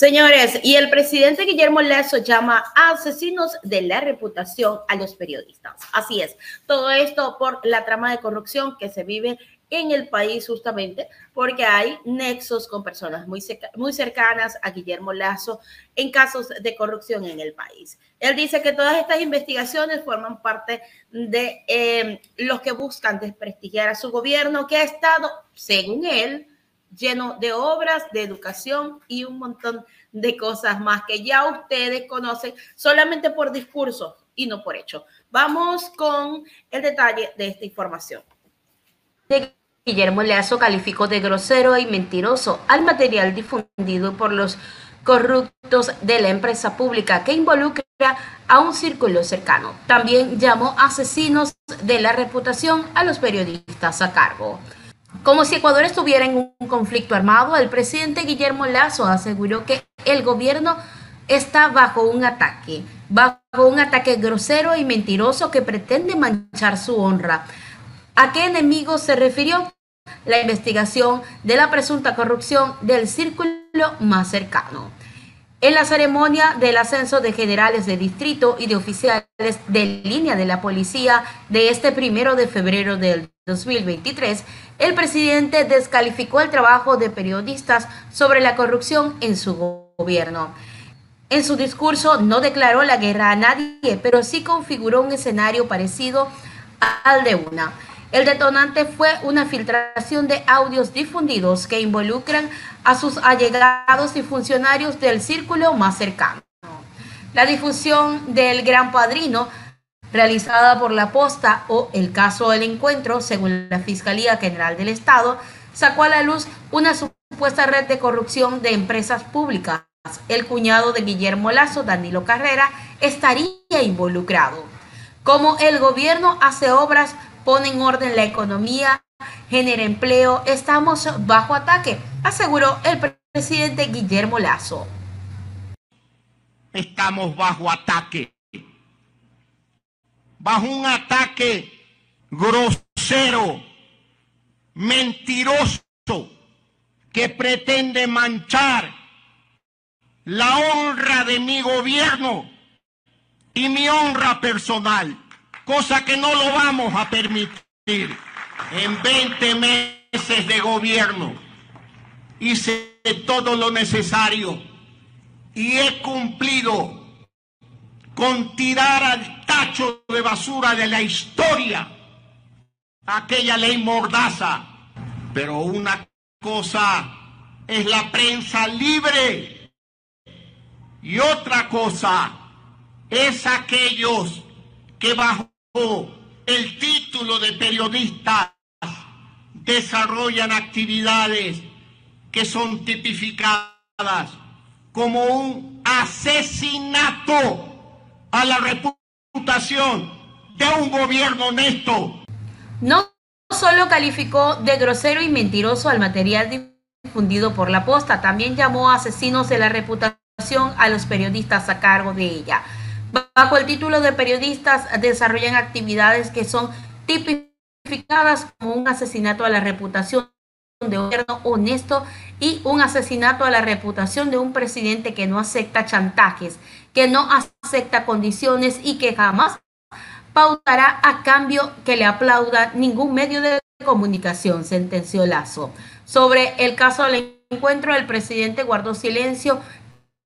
Señores, y el presidente Guillermo Lazo llama a asesinos de la reputación a los periodistas. Así es, todo esto por la trama de corrupción que se vive en el país justamente porque hay nexos con personas muy, muy cercanas a Guillermo Lazo en casos de corrupción en el país. Él dice que todas estas investigaciones forman parte de eh, los que buscan desprestigiar a su gobierno que ha estado, según él, lleno de obras, de educación y un montón de cosas más que ya ustedes conocen solamente por discurso y no por hecho. Vamos con el detalle de esta información. Guillermo Leazo calificó de grosero y mentiroso al material difundido por los corruptos de la empresa pública que involucra a un círculo cercano. También llamó asesinos de la reputación a los periodistas a cargo. Como si Ecuador estuviera en un conflicto armado, el presidente Guillermo Lazo aseguró que el gobierno está bajo un ataque, bajo un ataque grosero y mentiroso que pretende manchar su honra. ¿A qué enemigo se refirió? La investigación de la presunta corrupción del círculo más cercano. En la ceremonia del ascenso de generales de distrito y de oficiales de línea de la policía de este primero de febrero del 2023, el presidente descalificó el trabajo de periodistas sobre la corrupción en su gobierno. En su discurso no declaró la guerra a nadie, pero sí configuró un escenario parecido al de una. El detonante fue una filtración de audios difundidos que involucran a sus allegados y funcionarios del círculo más cercano. La difusión del Gran Padrino, realizada por la posta o el caso del encuentro, según la Fiscalía General del Estado, sacó a la luz una supuesta red de corrupción de empresas públicas. El cuñado de Guillermo Lazo, Danilo Carrera, estaría involucrado. Como el gobierno hace obras pone en orden la economía, genera empleo, estamos bajo ataque, aseguró el presidente Guillermo Lazo. Estamos bajo ataque, bajo un ataque grosero, mentiroso, que pretende manchar la honra de mi gobierno y mi honra personal cosa que no lo vamos a permitir. En 20 meses de gobierno hice todo lo necesario y he cumplido con tirar al tacho de basura de la historia aquella ley mordaza. Pero una cosa es la prensa libre y otra cosa es aquellos que bajo el título de periodistas desarrollan actividades que son tipificadas como un asesinato a la reputación de un gobierno honesto. No solo calificó de grosero y mentiroso al material difundido por la posta, también llamó asesinos de la reputación a los periodistas a cargo de ella. Bajo el título de periodistas desarrollan actividades que son tipificadas como un asesinato a la reputación de un gobierno honesto y un asesinato a la reputación de un presidente que no acepta chantajes, que no acepta condiciones y que jamás pautará a cambio que le aplauda ningún medio de comunicación, sentenció Lazo. Sobre el caso del encuentro, el presidente guardó silencio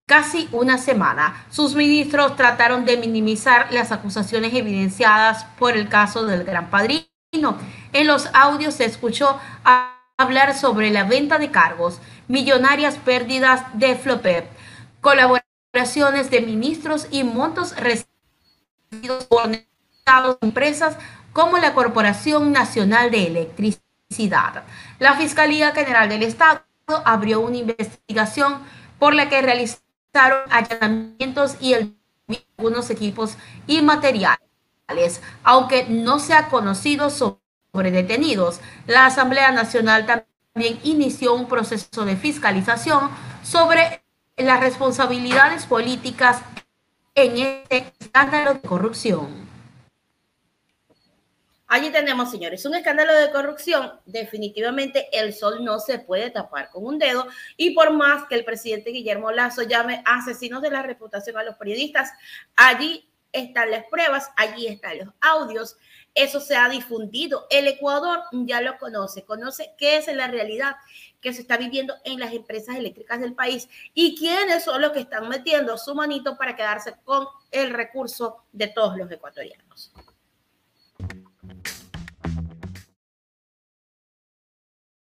casi una semana. Sus ministros trataron de minimizar las acusaciones evidenciadas por el caso del Gran Padrino. En los audios se escuchó hablar sobre la venta de cargos, millonarias pérdidas de Flopep, colaboraciones de ministros y montos recibidos por empresas como la Corporación Nacional de Electricidad. La Fiscalía General del Estado abrió una investigación por la que realizó allanamientos y el algunos equipos y materiales. Aunque no se ha conocido sobre detenidos, la Asamblea Nacional también inició un proceso de fiscalización sobre las responsabilidades políticas en este escándalo de corrupción. Allí tenemos, señores, un escándalo de corrupción. Definitivamente el sol no se puede tapar con un dedo y por más que el presidente Guillermo Lazo llame asesinos de la reputación a los periodistas, allí están las pruebas, allí están los audios, eso se ha difundido. El Ecuador ya lo conoce, conoce qué es la realidad que se está viviendo en las empresas eléctricas del país y quiénes son los que están metiendo su manito para quedarse con el recurso de todos los ecuatorianos.